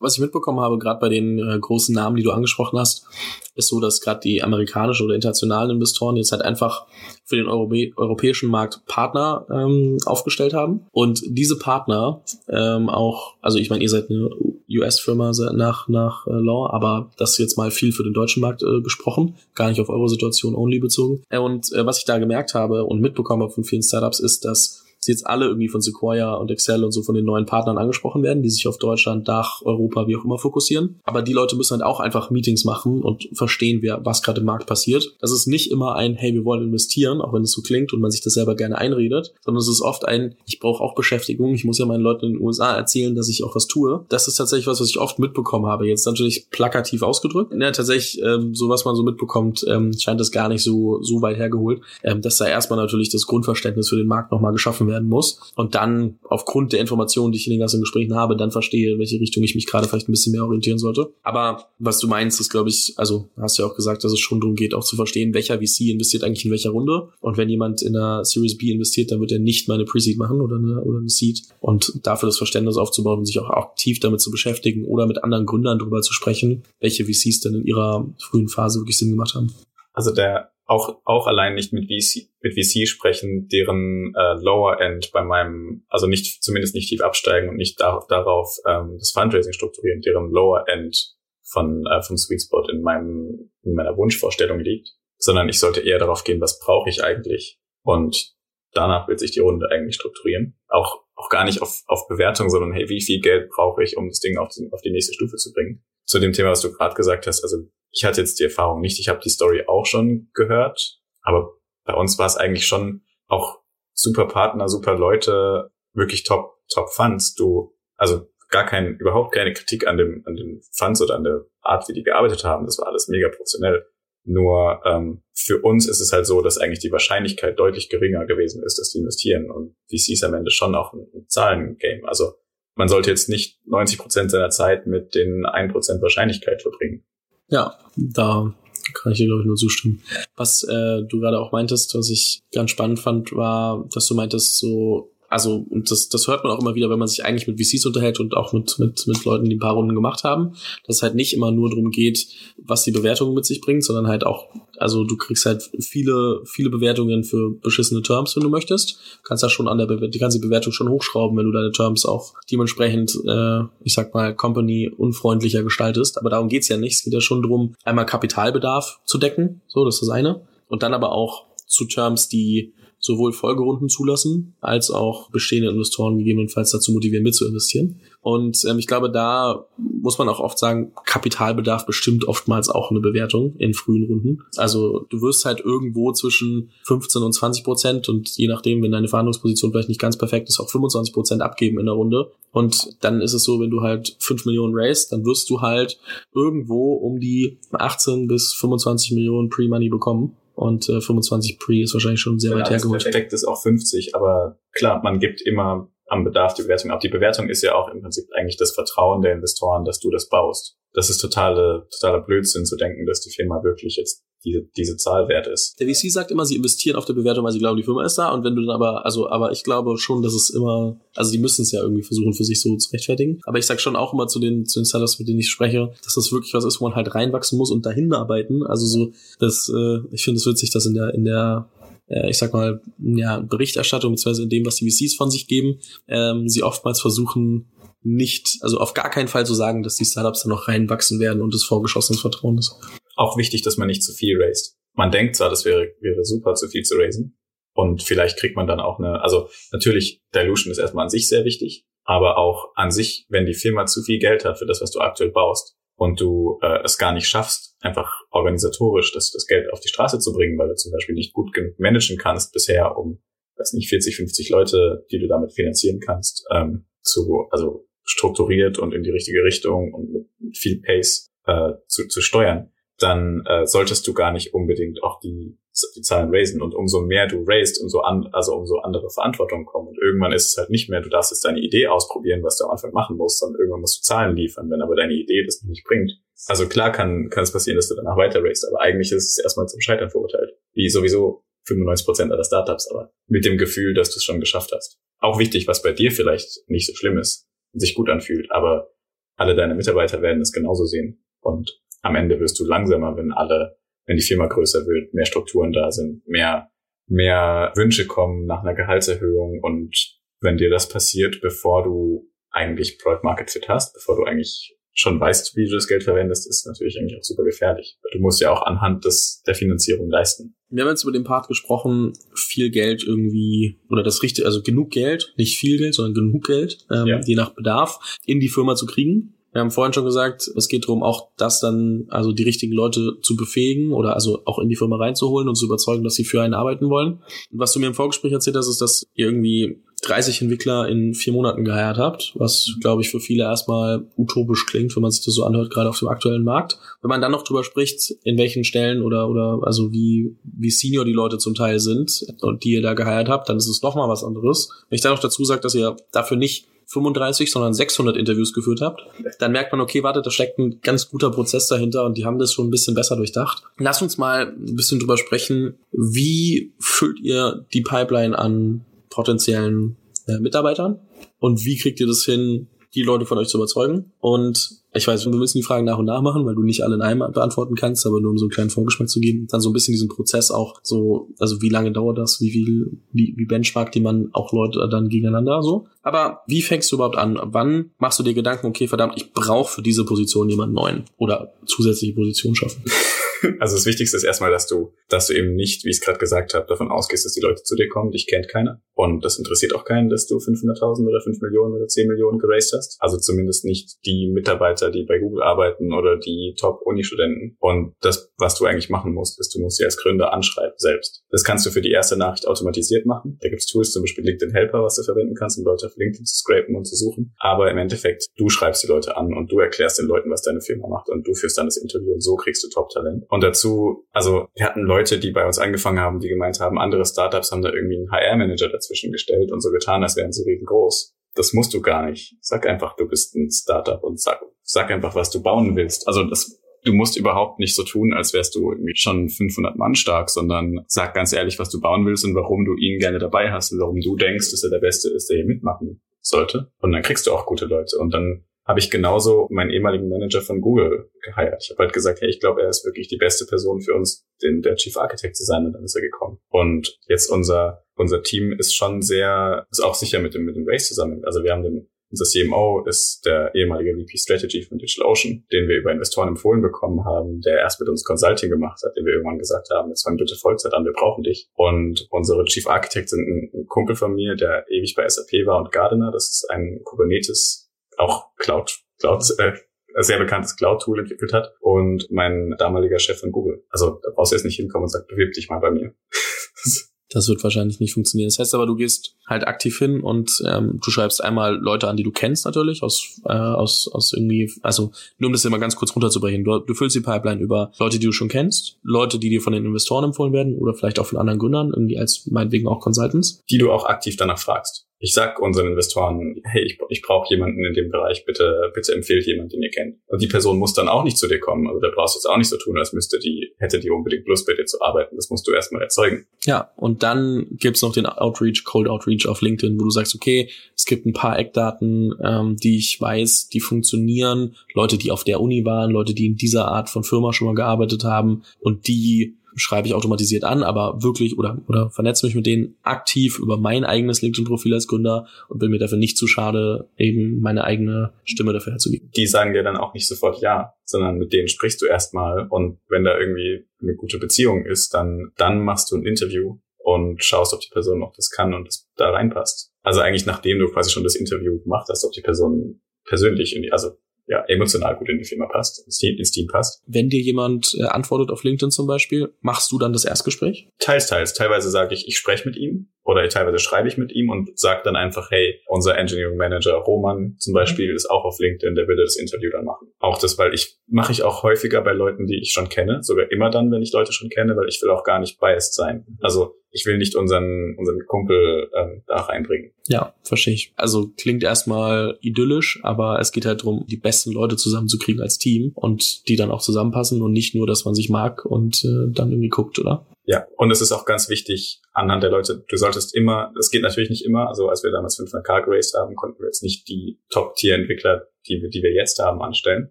was ich mitbekommen habe, gerade bei den äh, großen Namen, die du angesprochen hast, ist so, dass gerade die amerikanischen oder internationalen Investoren jetzt halt einfach für den Europä europäischen Markt Partner ähm, aufgestellt haben. Und diese Partner ähm, auch, also ich meine, ihr seid eine US-Firma nach, nach äh, Law, aber das ist jetzt mal viel für den deutschen Markt äh, gesprochen, gar nicht auf eure Situation only bezogen. Äh, und äh, was ich da gemerkt habe und mitbekommen habe von vielen Startups ist, dass sie jetzt alle irgendwie von Sequoia und Excel und so von den neuen Partnern angesprochen werden, die sich auf Deutschland, Dach, Europa, wie auch immer fokussieren. Aber die Leute müssen halt auch einfach Meetings machen und verstehen, wer, was gerade im Markt passiert. Das ist nicht immer ein, hey, wir wollen investieren, auch wenn es so klingt und man sich das selber gerne einredet, sondern es ist oft ein, ich brauche auch Beschäftigung, ich muss ja meinen Leuten in den USA erzählen, dass ich auch was tue. Das ist tatsächlich was, was ich oft mitbekommen habe. Jetzt natürlich plakativ ausgedrückt. Ja, tatsächlich, ähm, so was man so mitbekommt, ähm, scheint das gar nicht so, so weit hergeholt, ähm, dass da erstmal natürlich das Grundverständnis für den Markt nochmal geschaffen werden muss und dann aufgrund der Informationen, die ich in den ganzen Gesprächen habe, dann verstehe, in welche Richtung ich mich gerade vielleicht ein bisschen mehr orientieren sollte. Aber was du meinst, ist, glaube ich, also hast du ja auch gesagt, dass es schon darum geht, auch zu verstehen, welcher VC investiert eigentlich in welcher Runde. Und wenn jemand in einer Series B investiert, dann wird er nicht mal eine Pre-Seed machen oder eine, oder eine Seed. Und dafür das Verständnis aufzubauen und sich auch aktiv damit zu beschäftigen oder mit anderen Gründern darüber zu sprechen, welche VCs denn in ihrer frühen Phase wirklich Sinn gemacht haben. Also der auch, auch allein nicht mit VC, mit VC sprechen, deren äh, Lower End bei meinem, also nicht, zumindest nicht tief absteigen und nicht da, darauf ähm, das Fundraising strukturieren, deren Lower End von, äh, vom Sweet Spot in meinem, in meiner Wunschvorstellung liegt, sondern ich sollte eher darauf gehen, was brauche ich eigentlich? Und danach wird sich die Runde eigentlich strukturieren. Auch, auch gar nicht auf, auf Bewertung, sondern hey, wie viel Geld brauche ich, um das Ding auf die, auf die nächste Stufe zu bringen? Zu dem Thema, was du gerade gesagt hast, also ich hatte jetzt die Erfahrung nicht, ich habe die Story auch schon gehört, aber bei uns war es eigentlich schon auch super Partner, super Leute, wirklich top, top Funds. Du, also gar kein, überhaupt keine Kritik an dem, an den Funds oder an der Art, wie die gearbeitet haben. Das war alles mega professionell. Nur ähm, für uns ist es halt so, dass eigentlich die Wahrscheinlichkeit deutlich geringer gewesen ist, dass die investieren. Und VCs am Ende schon auch ein, ein Zahlengame. Also man sollte jetzt nicht 90 Prozent seiner Zeit mit den 1% Wahrscheinlichkeit verbringen. Ja, da kann ich dir, glaube ich, nur zustimmen. Was äh, du gerade auch meintest, was ich ganz spannend fand, war, dass du meintest, so also und das, das hört man auch immer wieder, wenn man sich eigentlich mit VCs unterhält und auch mit, mit, mit Leuten, die ein paar Runden gemacht haben, dass es halt nicht immer nur darum geht, was die Bewertung mit sich bringt, sondern halt auch, also du kriegst halt viele, viele Bewertungen für beschissene Terms, wenn du möchtest. Du kannst da schon an der Bewertung, die ganze Bewertung schon hochschrauben, wenn du deine Terms auch dementsprechend, äh, ich sag mal, Company unfreundlicher gestaltest. Aber darum geht's ja nicht. Es geht ja schon darum, einmal Kapitalbedarf zu decken, so, das ist das eine. Und dann aber auch zu Terms, die sowohl Folgerunden zulassen, als auch bestehende Investoren gegebenenfalls dazu motivieren, mitzuinvestieren. Und ähm, ich glaube, da muss man auch oft sagen, Kapitalbedarf bestimmt oftmals auch eine Bewertung in frühen Runden. Also du wirst halt irgendwo zwischen 15 und 20 Prozent und je nachdem, wenn deine Verhandlungsposition vielleicht nicht ganz perfekt ist, auch 25 Prozent abgeben in der Runde. Und dann ist es so, wenn du halt 5 Millionen raised, dann wirst du halt irgendwo um die 18 bis 25 Millionen Pre-Money bekommen und äh, 25 Pre ist wahrscheinlich schon sehr ja, weit hergeholt. Perfekt ist auch 50, aber klar, man gibt immer am Bedarf die Bewertung ab. Die Bewertung ist ja auch im Prinzip eigentlich das Vertrauen der Investoren, dass du das baust. Das ist totale, totaler Blödsinn zu denken, dass die Firma wirklich jetzt diese, diese Zahl wert ist. Der VC sagt immer, sie investieren auf der Bewertung, weil sie glauben, die Firma ist da. Und wenn du dann aber, also, aber ich glaube schon, dass es immer, also die müssen es ja irgendwie versuchen, für sich so zu rechtfertigen. Aber ich sag schon auch immer zu den, zu den Sellers, mit denen ich spreche, dass das wirklich was ist, wo man halt reinwachsen muss und dahin arbeiten. Also so, das, äh, ich finde es witzig, dass in der, in der äh, ich sag mal, ja, Berichterstattung, beziehungsweise in dem, was die VCs von sich geben, ähm, sie oftmals versuchen, nicht, also auf gar keinen Fall zu sagen, dass die Startups dann noch reinwachsen werden und das vorgeschossenes Vertrauen ist auch wichtig, dass man nicht zu viel raised. Man denkt zwar, das wäre, wäre super, zu viel zu raisen. Und vielleicht kriegt man dann auch eine, also natürlich, Dilution ist erstmal an sich sehr wichtig, aber auch an sich, wenn die Firma zu viel Geld hat für das, was du aktuell baust, und du äh, es gar nicht schaffst, einfach organisatorisch das, das Geld auf die Straße zu bringen, weil du zum Beispiel nicht gut genug managen kannst bisher, um, weiß nicht, 40, 50 Leute, die du damit finanzieren kannst, ähm, zu, also strukturiert und in die richtige Richtung und mit, viel Pace äh, zu, zu steuern, dann äh, solltest du gar nicht unbedingt auch die, die Zahlen raisen. Und umso mehr du raised, umso an, also umso andere Verantwortung kommen. Und irgendwann ist es halt nicht mehr, du darfst jetzt deine Idee ausprobieren, was du am Anfang machen musst, sondern irgendwann musst du Zahlen liefern, wenn aber deine Idee das nicht bringt. Also klar kann, kann es passieren, dass du danach weiter raised, aber eigentlich ist es erstmal zum Scheitern verurteilt. Wie sowieso 95 Prozent aller Startups, aber mit dem Gefühl, dass du es schon geschafft hast. Auch wichtig, was bei dir vielleicht nicht so schlimm ist, sich gut anfühlt, aber alle deine Mitarbeiter werden es genauso sehen. Und am Ende wirst du langsamer, wenn alle, wenn die Firma größer wird, mehr Strukturen da sind, mehr, mehr Wünsche kommen nach einer Gehaltserhöhung und wenn dir das passiert, bevor du eigentlich Product Market Fit hast, bevor du eigentlich schon weißt, wie du das Geld verwendest, ist natürlich eigentlich auch super gefährlich. Du musst ja auch anhand des, der Finanzierung leisten. Wir haben jetzt über den Part gesprochen, viel Geld irgendwie, oder das richtige, also genug Geld, nicht viel Geld, sondern genug Geld, ähm, ja. je nach Bedarf, in die Firma zu kriegen. Wir haben vorhin schon gesagt, es geht darum, auch das dann, also die richtigen Leute zu befähigen oder also auch in die Firma reinzuholen und zu überzeugen, dass sie für einen arbeiten wollen. Was du mir im Vorgespräch erzählt hast, ist, dass ihr irgendwie 30 Entwickler in vier Monaten geheiert habt, was, glaube ich, für viele erstmal utopisch klingt, wenn man sich das so anhört, gerade auf dem aktuellen Markt. Wenn man dann noch drüber spricht, in welchen Stellen oder, oder also wie, wie senior die Leute zum Teil sind und die ihr da geheiert habt, dann ist es nochmal was anderes. Wenn ich dann noch dazu sage, dass ihr dafür nicht 35, sondern 600 Interviews geführt habt, dann merkt man, okay, warte, da steckt ein ganz guter Prozess dahinter und die haben das schon ein bisschen besser durchdacht. Lass uns mal ein bisschen drüber sprechen, wie füllt ihr die Pipeline an potenziellen äh, Mitarbeitern? Und wie kriegt ihr das hin, die Leute von euch zu überzeugen. Und ich weiß, wir müssen die Fragen nach und nach machen, weil du nicht alle in einem beantworten kannst, aber nur um so einen kleinen Vorgeschmack zu geben, dann so ein bisschen diesen Prozess auch so, also wie lange dauert das, wie viel, wie, wie benchmarkt die man auch Leute dann gegeneinander so. Aber wie fängst du überhaupt an? Wann machst du dir Gedanken, okay, verdammt, ich brauche für diese Position jemanden neuen oder zusätzliche Position schaffen? *laughs* *laughs* Also das Wichtigste ist erstmal, dass du, dass du eben nicht, wie ich es gerade gesagt habe, davon ausgehst, dass die Leute zu dir kommen. Dich kennt keiner. Und das interessiert auch keinen, dass du 500.000 oder 5 Millionen oder 10 Millionen geraced hast. Also zumindest nicht die Mitarbeiter, die bei Google arbeiten oder die Top-Uni-Studenten. Und das, was du eigentlich machen musst, ist, du musst sie als Gründer anschreiben selbst. Das kannst du für die erste Nachricht automatisiert machen. Da gibt's Tools, zum Beispiel LinkedIn Helper, was du verwenden kannst, um Leute auf LinkedIn zu scrapen und zu suchen. Aber im Endeffekt, du schreibst die Leute an und du erklärst den Leuten, was deine Firma macht und du führst dann das Interview und so kriegst du Top-Talent. Und dazu, also wir hatten Leute, die bei uns angefangen haben, die gemeint haben, andere Startups haben da irgendwie einen HR-Manager dazwischen gestellt und so getan, als wären sie riesengroß. Das musst du gar nicht. Sag einfach, du bist ein Startup und sag, sag einfach, was du bauen willst. Also das, du musst überhaupt nicht so tun, als wärst du irgendwie schon 500 Mann stark, sondern sag ganz ehrlich, was du bauen willst und warum du ihn gerne dabei hast und warum du denkst, dass er der Beste ist, der hier mitmachen sollte. Und dann kriegst du auch gute Leute. Und dann habe ich genauso meinen ehemaligen Manager von Google geheiert. Ich habe halt gesagt, hey, ich glaube, er ist wirklich die beste Person für uns, den, der Chief Architect zu sein. Und dann ist er gekommen. Und jetzt unser, unser Team ist schon sehr, ist auch sicher mit dem, mit dem Race zusammen. Also wir haben den, unser CMO ist der ehemalige VP Strategy von DigitalOcean, den wir über Investoren empfohlen bekommen haben, der erst mit uns Consulting gemacht hat, den wir irgendwann gesagt haben, jetzt fangen bitte Vollzeit an, wir brauchen dich. Und unsere Chief Architects sind ein Kumpel von mir, der ewig bei SAP war und Gardener. Das ist ein Kubernetes auch Cloud, Cloud, äh, sehr bekanntes Cloud-Tool entwickelt hat und mein damaliger Chef von Google. Also da brauchst du jetzt nicht hinkommen und sagst, bewirb dich mal bei mir. *laughs* Das wird wahrscheinlich nicht funktionieren. Das heißt aber, du gehst halt aktiv hin und ähm, du schreibst einmal Leute an, die du kennst natürlich, aus, äh, aus, aus irgendwie, also nur um das immer ganz kurz runterzubrechen. Du, du füllst die Pipeline über Leute, die du schon kennst, Leute, die dir von den Investoren empfohlen werden oder vielleicht auch von anderen Gründern, irgendwie als meinetwegen auch Consultants. Die du auch aktiv danach fragst ich sag unseren Investoren, hey, ich, ich brauche jemanden in dem Bereich, bitte, bitte empfehlt jemanden, den ihr kennt. Und die Person muss dann auch nicht zu dir kommen. Also da brauchst du jetzt auch nicht so tun, als müsste die, hätte die unbedingt Lust bei dir zu arbeiten. Das musst du erstmal erzeugen. Ja, und dann gibt's noch den Outreach, Cold Outreach auf LinkedIn, wo du sagst, okay, es gibt ein paar Eckdaten, ähm, die ich weiß, die funktionieren, Leute, die auf der Uni waren, Leute, die in dieser Art von Firma schon mal gearbeitet haben und die schreibe ich automatisiert an, aber wirklich oder, oder vernetze mich mit denen aktiv über mein eigenes LinkedIn-Profil als Gründer und bin mir dafür nicht zu schade, eben meine eigene Stimme dafür herzugeben. Die sagen dir dann auch nicht sofort ja, sondern mit denen sprichst du erstmal und wenn da irgendwie eine gute Beziehung ist, dann, dann machst du ein Interview und schaust, ob die Person auch das kann und das da reinpasst. Also eigentlich nachdem du quasi schon das Interview gemacht hast, ob die Person persönlich in die, also ja, emotional gut in die Firma passt, ins Team, ins Team passt. Wenn dir jemand äh, antwortet auf LinkedIn zum Beispiel, machst du dann das Erstgespräch? Teils, teils. Teilweise sage ich, ich spreche mit ihm oder teilweise schreibe ich mit ihm und sage dann einfach, hey, unser Engineering Manager Roman zum Beispiel ist auch auf LinkedIn, der würde das Interview dann machen. Auch das, weil ich mache ich auch häufiger bei Leuten, die ich schon kenne, sogar immer dann, wenn ich Leute schon kenne, weil ich will auch gar nicht biased sein. Also ich will nicht unseren, unseren Kumpel ähm, da reinbringen. Ja, verstehe ich. Also klingt erstmal idyllisch, aber es geht halt darum, die besten Leute zusammenzukriegen als Team und die dann auch zusammenpassen und nicht nur, dass man sich mag und äh, dann irgendwie guckt, oder? Ja, und es ist auch ganz wichtig, anhand der Leute, du solltest immer, es geht natürlich nicht immer, also als wir damals 500k geraced haben, konnten wir jetzt nicht die Top-Tier-Entwickler, die, wir, die wir jetzt haben, anstellen,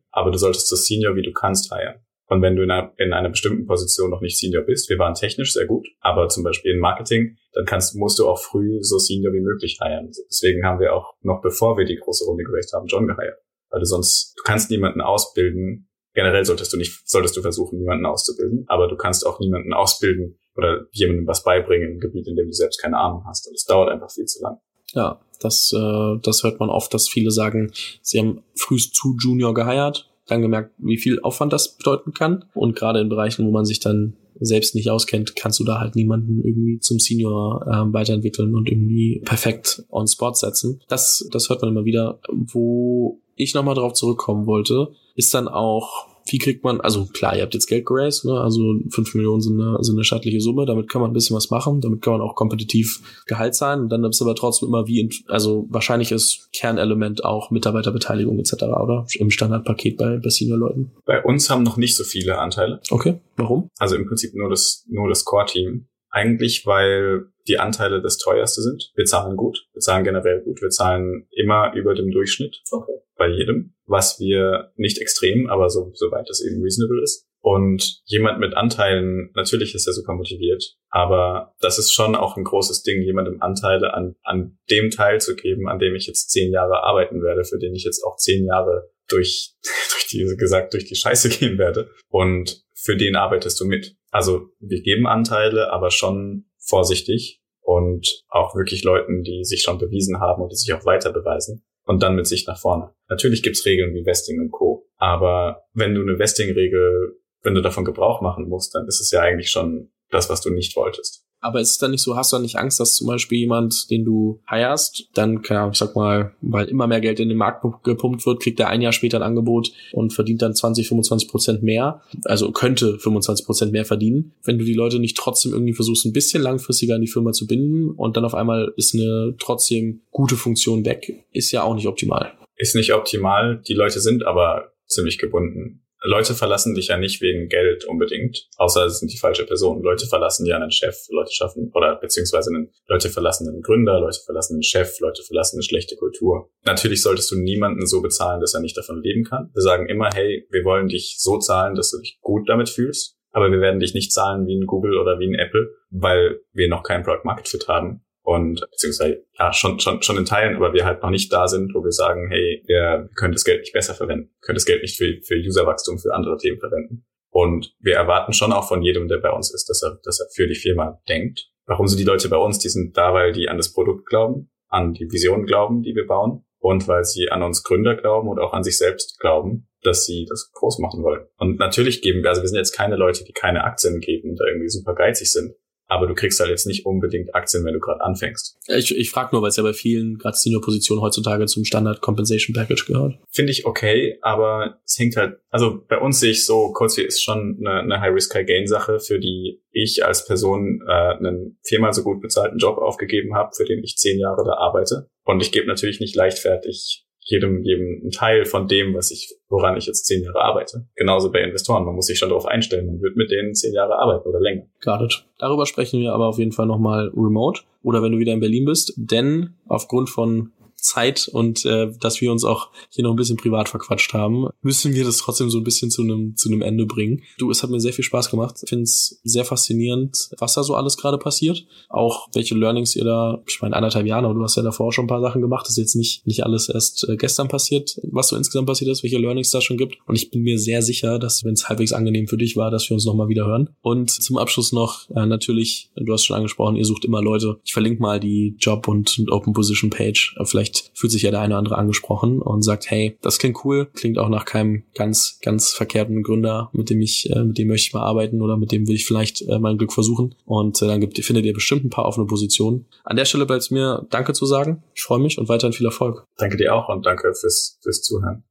aber du solltest so Senior wie du kannst heiren. Und wenn du in einer, in einer bestimmten Position noch nicht Senior bist, wir waren technisch sehr gut, aber zum Beispiel in Marketing, dann kannst, musst du auch früh so Senior wie möglich heiren. Deswegen haben wir auch noch bevor wir die große Runde geraced haben, John geheiert. Weil du sonst, du kannst niemanden ausbilden. Generell solltest du nicht, solltest du versuchen, niemanden auszubilden, aber du kannst auch niemanden ausbilden oder jemandem was beibringen im Gebiet, in dem du selbst keine Ahnung hast. Und es dauert einfach viel zu lang. Ja, das, äh, das hört man oft, dass viele sagen, sie haben frühst zu Junior geheiert dann gemerkt, wie viel Aufwand das bedeuten kann. Und gerade in Bereichen, wo man sich dann selbst nicht auskennt, kannst du da halt niemanden irgendwie zum Senior äh, weiterentwickeln und irgendwie perfekt on Spot setzen. Das, das hört man immer wieder. Wo ich nochmal drauf zurückkommen wollte, ist dann auch wie kriegt man, also klar, ihr habt jetzt Geld geraced, ne? also fünf Millionen sind eine, sind eine stattliche Summe, damit kann man ein bisschen was machen, damit kann man auch kompetitiv Gehalt zahlen und dann ist aber trotzdem immer wie, also wahrscheinlich ist Kernelement auch Mitarbeiterbeteiligung etc., oder? Im Standardpaket bei, bei Senior-Leuten. Bei uns haben noch nicht so viele Anteile. Okay, warum? Also im Prinzip nur das, nur das Core-Team. Eigentlich, weil die Anteile das teuerste sind. Wir zahlen gut, wir zahlen generell gut, wir zahlen immer über dem Durchschnitt. Okay bei jedem, was wir nicht extrem, aber so, soweit das eben reasonable ist. Und jemand mit Anteilen, natürlich ist er super motiviert, aber das ist schon auch ein großes Ding, jemandem Anteile an, an dem Teil zu geben, an dem ich jetzt zehn Jahre arbeiten werde, für den ich jetzt auch zehn Jahre durch, *laughs* durch die, gesagt, durch die Scheiße gehen werde. Und für den arbeitest du mit. Also wir geben Anteile, aber schon vorsichtig und auch wirklich Leuten, die sich schon bewiesen haben und die sich auch weiter beweisen und dann mit sich nach vorne. Natürlich gibt's Regeln wie Vesting und Co. Aber wenn du eine Vesting-Regel, wenn du davon Gebrauch machen musst, dann ist es ja eigentlich schon das, was du nicht wolltest. Aber ist es dann nicht so, hast du dann nicht Angst, dass zum Beispiel jemand, den du heierst, dann, Ahnung, ich sag mal, weil immer mehr Geld in den Markt gepumpt wird, kriegt er ein Jahr später ein Angebot und verdient dann 20, 25 Prozent mehr, also könnte 25 Prozent mehr verdienen. Wenn du die Leute nicht trotzdem irgendwie versuchst, ein bisschen langfristiger in die Firma zu binden und dann auf einmal ist eine trotzdem gute Funktion weg, ist ja auch nicht optimal. Ist nicht optimal. Die Leute sind aber ziemlich gebunden. Leute verlassen dich ja nicht wegen Geld unbedingt, außer es sind die falsche Person. Leute verlassen ja einen Chef, Leute schaffen, oder beziehungsweise einen, Leute verlassen einen Gründer, Leute verlassen einen Chef, Leute verlassen eine schlechte Kultur. Natürlich solltest du niemanden so bezahlen, dass er nicht davon leben kann. Wir sagen immer, hey, wir wollen dich so zahlen, dass du dich gut damit fühlst, aber wir werden dich nicht zahlen wie ein Google oder wie ein Apple, weil wir noch keinen Product Market Fit haben und beziehungsweise ja schon schon schon in Teilen, aber wir halt noch nicht da sind, wo wir sagen, hey, wir können das Geld nicht besser verwenden, können das Geld nicht für für Userwachstum für andere Themen verwenden. Und wir erwarten schon auch von jedem, der bei uns ist, dass er dass er für die Firma denkt. Warum sind die Leute bei uns? Die sind da, weil die an das Produkt glauben, an die Vision glauben, die wir bauen und weil sie an uns Gründer glauben und auch an sich selbst glauben, dass sie das groß machen wollen. Und natürlich geben wir, also wir sind jetzt keine Leute, die keine Aktien geben und da irgendwie super geizig sind aber du kriegst halt jetzt nicht unbedingt Aktien, wenn du gerade anfängst. Ich, ich frage nur, weil es ja bei vielen gerade Senior-Positionen heutzutage zum Standard Compensation Package gehört. Finde ich okay, aber es hängt halt, also bei uns sehe ich so, Cozy ist schon eine, eine High-Risk-High-Gain-Sache, für die ich als Person äh, einen viermal so gut bezahlten Job aufgegeben habe, für den ich zehn Jahre da arbeite. Und ich gebe natürlich nicht leichtfertig jedem, jedem Teil von dem, was ich, woran ich jetzt zehn Jahre arbeite. Genauso bei Investoren. Man muss sich schon darauf einstellen. Man wird mit denen zehn Jahre arbeiten oder länger. Got it. Darüber sprechen wir aber auf jeden Fall nochmal remote oder wenn du wieder in Berlin bist, denn aufgrund von Zeit und äh, dass wir uns auch hier noch ein bisschen privat verquatscht haben, müssen wir das trotzdem so ein bisschen zu einem zu einem Ende bringen. Du, es hat mir sehr viel Spaß gemacht. Ich finde es sehr faszinierend, was da so alles gerade passiert. Auch welche Learnings ihr da, ich meine anderthalb Jahre, aber du hast ja davor schon ein paar Sachen gemacht. Das ist jetzt nicht nicht alles erst äh, gestern passiert, was so insgesamt passiert ist, welche Learnings da schon gibt. Und ich bin mir sehr sicher, dass wenn es halbwegs angenehm für dich war, dass wir uns noch mal wieder hören. Und zum Abschluss noch äh, natürlich, du hast schon angesprochen, ihr sucht immer Leute. Ich verlinke mal die Job und Open Position Page. Vielleicht vielleicht fühlt sich ja der eine oder andere angesprochen und sagt, hey, das klingt cool, klingt auch nach keinem ganz, ganz verkehrten Gründer, mit dem ich, äh, mit dem möchte ich mal arbeiten oder mit dem will ich vielleicht äh, mein Glück versuchen. Und äh, dann gibt, findet ihr bestimmt ein paar offene Positionen. An der Stelle bleibt es mir Danke zu sagen. Ich freue mich und weiterhin viel Erfolg. Danke dir auch und danke fürs, fürs Zuhören.